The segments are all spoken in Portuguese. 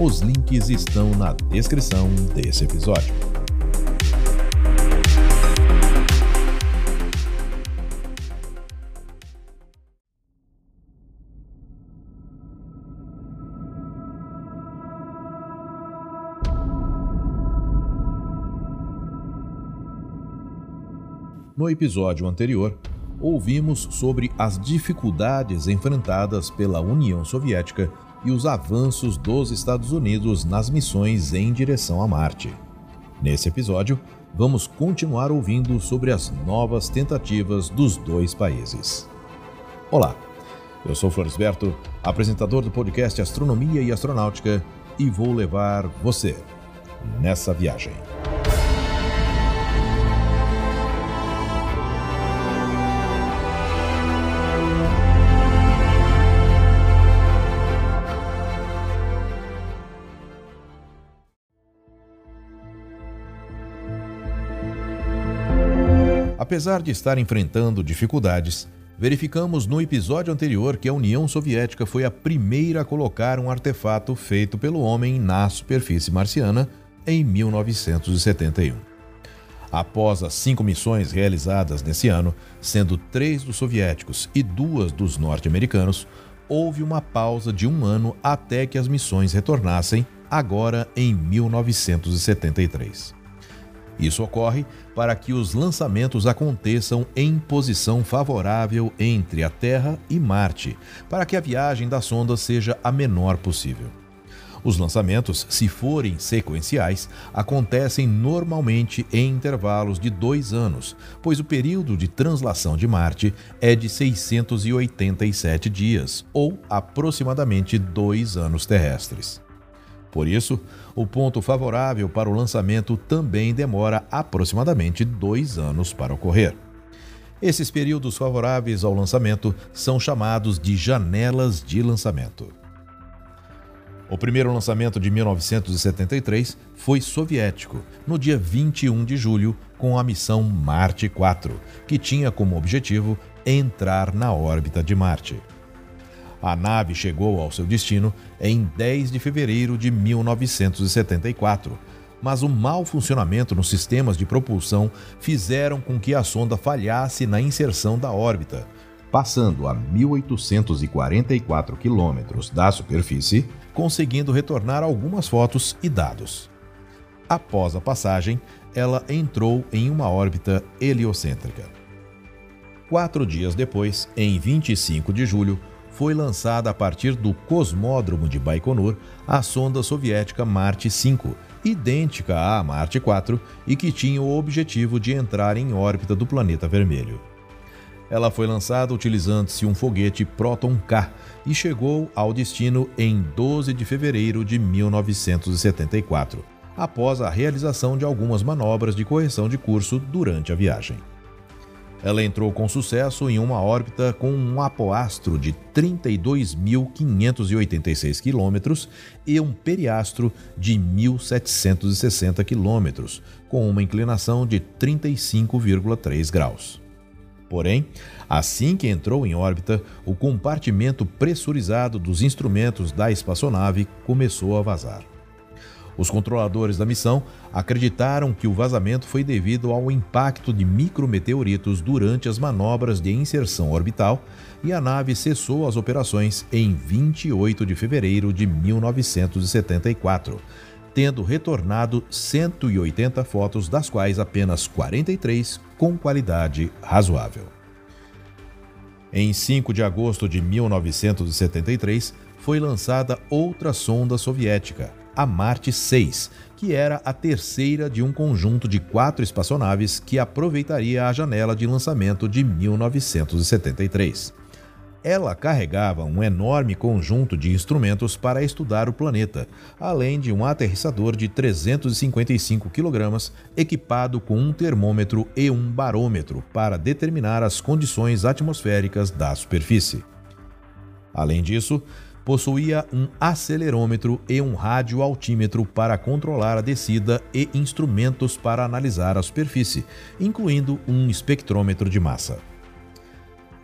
Os links estão na descrição desse episódio. No episódio anterior, ouvimos sobre as dificuldades enfrentadas pela União Soviética e os avanços dos Estados Unidos nas missões em direção a Marte. Nesse episódio, vamos continuar ouvindo sobre as novas tentativas dos dois países. Olá, eu sou Floresberto, apresentador do podcast Astronomia e Astronáutica, e vou levar você nessa viagem. Apesar de estar enfrentando dificuldades, verificamos no episódio anterior que a União Soviética foi a primeira a colocar um artefato feito pelo homem na superfície marciana em 1971. Após as cinco missões realizadas nesse ano, sendo três dos soviéticos e duas dos norte-americanos, houve uma pausa de um ano até que as missões retornassem, agora em 1973. Isso ocorre para que os lançamentos aconteçam em posição favorável entre a Terra e Marte, para que a viagem da sonda seja a menor possível. Os lançamentos, se forem sequenciais, acontecem normalmente em intervalos de dois anos, pois o período de translação de Marte é de 687 dias, ou aproximadamente dois anos terrestres. Por isso, o ponto favorável para o lançamento também demora aproximadamente dois anos para ocorrer. Esses períodos favoráveis ao lançamento são chamados de janelas de lançamento. O primeiro lançamento de 1973 foi soviético, no dia 21 de julho, com a missão Marte 4, que tinha como objetivo entrar na órbita de Marte. A nave chegou ao seu destino em 10 de fevereiro de 1974, mas o mau funcionamento nos sistemas de propulsão fizeram com que a sonda falhasse na inserção da órbita, passando a 1.844 quilômetros da superfície, conseguindo retornar algumas fotos e dados. Após a passagem, ela entrou em uma órbita heliocêntrica. Quatro dias depois, em 25 de julho, foi lançada a partir do cosmódromo de Baikonur a sonda soviética Marte 5, idêntica à Marte 4 e que tinha o objetivo de entrar em órbita do planeta vermelho. Ela foi lançada utilizando-se um foguete Proton K e chegou ao destino em 12 de fevereiro de 1974, após a realização de algumas manobras de correção de curso durante a viagem. Ela entrou com sucesso em uma órbita com um apoastro de 32.586 quilômetros e um periastro de 1.760 quilômetros, com uma inclinação de 35,3 graus. Porém, assim que entrou em órbita, o compartimento pressurizado dos instrumentos da espaçonave começou a vazar. Os controladores da missão acreditaram que o vazamento foi devido ao impacto de micrometeoritos durante as manobras de inserção orbital e a nave cessou as operações em 28 de fevereiro de 1974, tendo retornado 180 fotos, das quais apenas 43 com qualidade razoável. Em 5 de agosto de 1973, foi lançada outra sonda soviética, a Marte 6, que era a terceira de um conjunto de quatro espaçonaves que aproveitaria a janela de lançamento de 1973. Ela carregava um enorme conjunto de instrumentos para estudar o planeta, além de um aterrissador de 355 kg equipado com um termômetro e um barômetro para determinar as condições atmosféricas da superfície. Além disso, possuía um acelerômetro e um radioaltímetro para controlar a descida e instrumentos para analisar a superfície, incluindo um espectrômetro de massa.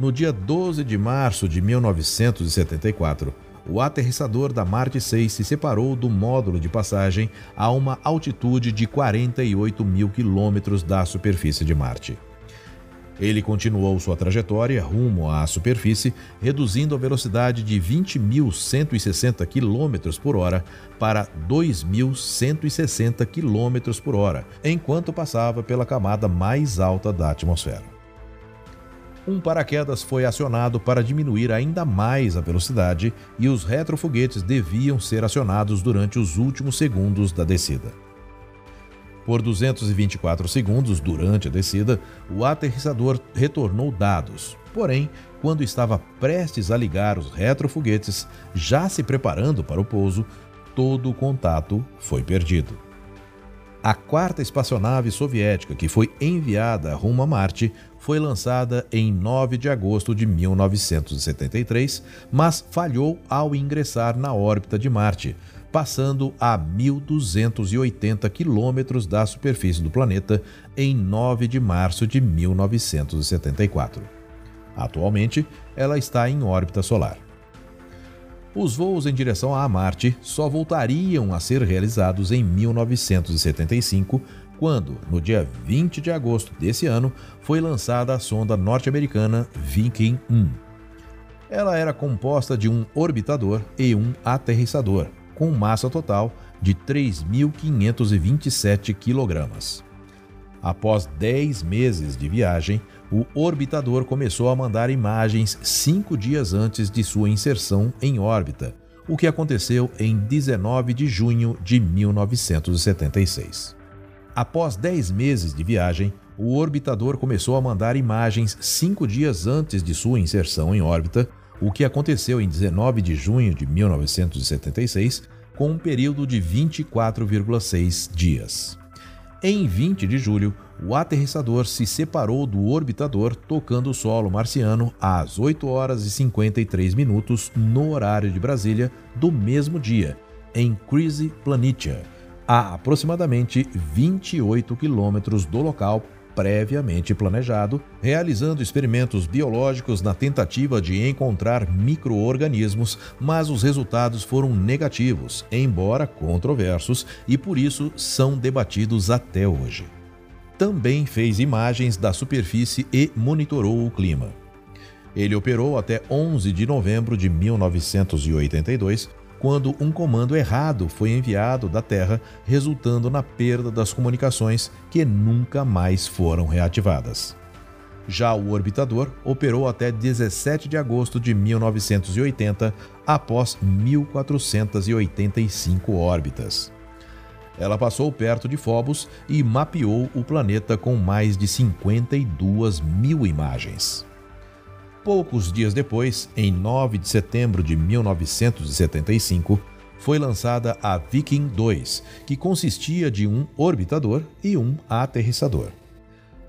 No dia 12 de março de 1974, o aterrissador da Marte 6 se separou do módulo de passagem a uma altitude de 48 mil quilômetros da superfície de Marte. Ele continuou sua trajetória rumo à superfície, reduzindo a velocidade de 20.160 km por hora para 2.160 km por hora, enquanto passava pela camada mais alta da atmosfera um paraquedas foi acionado para diminuir ainda mais a velocidade e os retrofoguetes deviam ser acionados durante os últimos segundos da descida. Por 224 segundos durante a descida, o aterrissador retornou dados. Porém, quando estava prestes a ligar os retrofoguetes, já se preparando para o pouso, todo o contato foi perdido. A quarta espaçonave soviética que foi enviada rumo a Marte foi lançada em 9 de agosto de 1973, mas falhou ao ingressar na órbita de Marte, passando a 1.280 quilômetros da superfície do planeta em 9 de março de 1974. Atualmente, ela está em órbita solar. Os voos em direção a Marte só voltariam a ser realizados em 1975, quando, no dia 20 de agosto desse ano, foi lançada a sonda norte-americana Viking 1. Ela era composta de um orbitador e um aterrissador, com massa total de 3.527 kg. Após 10 meses de viagem, o orbitador começou a mandar imagens cinco dias antes de sua inserção em órbita, o que aconteceu em 19 de junho de 1976. Após 10 meses de viagem, o orbitador começou a mandar imagens cinco dias antes de sua inserção em órbita, o que aconteceu em 19 de junho de 1976, com um período de 24,6 dias. Em 20 de julho, o aterrissador se separou do orbitador tocando o solo marciano às 8 horas e 53 minutos no horário de Brasília do mesmo dia, em Crazy Planitia, a aproximadamente 28 quilômetros do local previamente planejado, realizando experimentos biológicos na tentativa de encontrar microorganismos, mas os resultados foram negativos, embora controversos, e por isso são debatidos até hoje. Também fez imagens da superfície e monitorou o clima. Ele operou até 11 de novembro de 1982 quando um comando errado foi enviado da Terra, resultando na perda das comunicações que nunca mais foram reativadas. Já o orbitador operou até 17 de agosto de 1980, após 1485 órbitas. Ela passou perto de Phobos e mapeou o planeta com mais de 52 mil imagens. Poucos dias depois, em 9 de setembro de 1975, foi lançada a Viking 2, que consistia de um orbitador e um aterrissador.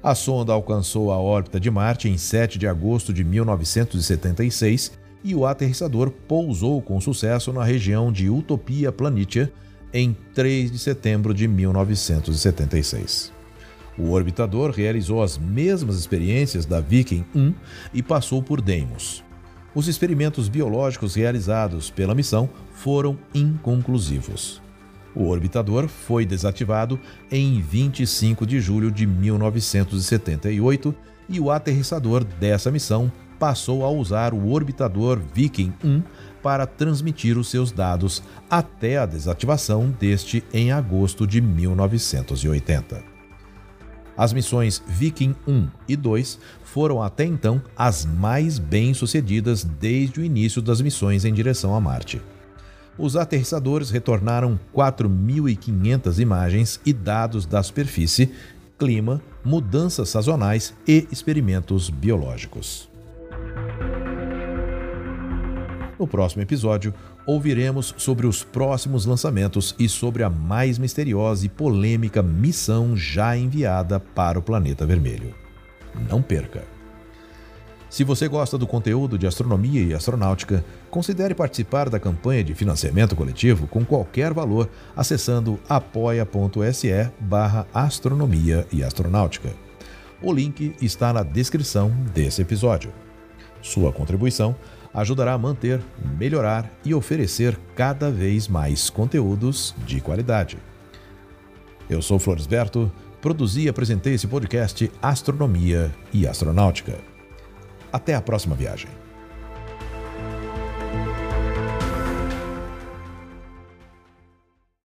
A sonda alcançou a órbita de Marte em 7 de agosto de 1976 e o aterrissador pousou com sucesso na região de Utopia Planitia em 3 de setembro de 1976. O orbitador realizou as mesmas experiências da Viking 1 e passou por Deimos. Os experimentos biológicos realizados pela missão foram inconclusivos. O orbitador foi desativado em 25 de julho de 1978 e o aterrissador dessa missão passou a usar o orbitador Viking 1 para transmitir os seus dados até a desativação deste em agosto de 1980. As missões Viking 1 e 2 foram até então as mais bem-sucedidas desde o início das missões em direção a Marte. Os aterrissadores retornaram 4.500 imagens e dados da superfície, clima, mudanças sazonais e experimentos biológicos. No próximo episódio, ouviremos sobre os próximos lançamentos e sobre a mais misteriosa e polêmica missão já enviada para o planeta vermelho. Não perca! Se você gosta do conteúdo de astronomia e astronáutica, considere participar da campanha de financiamento coletivo com qualquer valor acessando apoia.se barra astronomia e astronáutica. O link está na descrição desse episódio. Sua contribuição ajudará a manter, melhorar e oferecer cada vez mais conteúdos de qualidade. Eu sou Floresberto, produzi e apresentei esse podcast Astronomia e Astronáutica. Até a próxima viagem.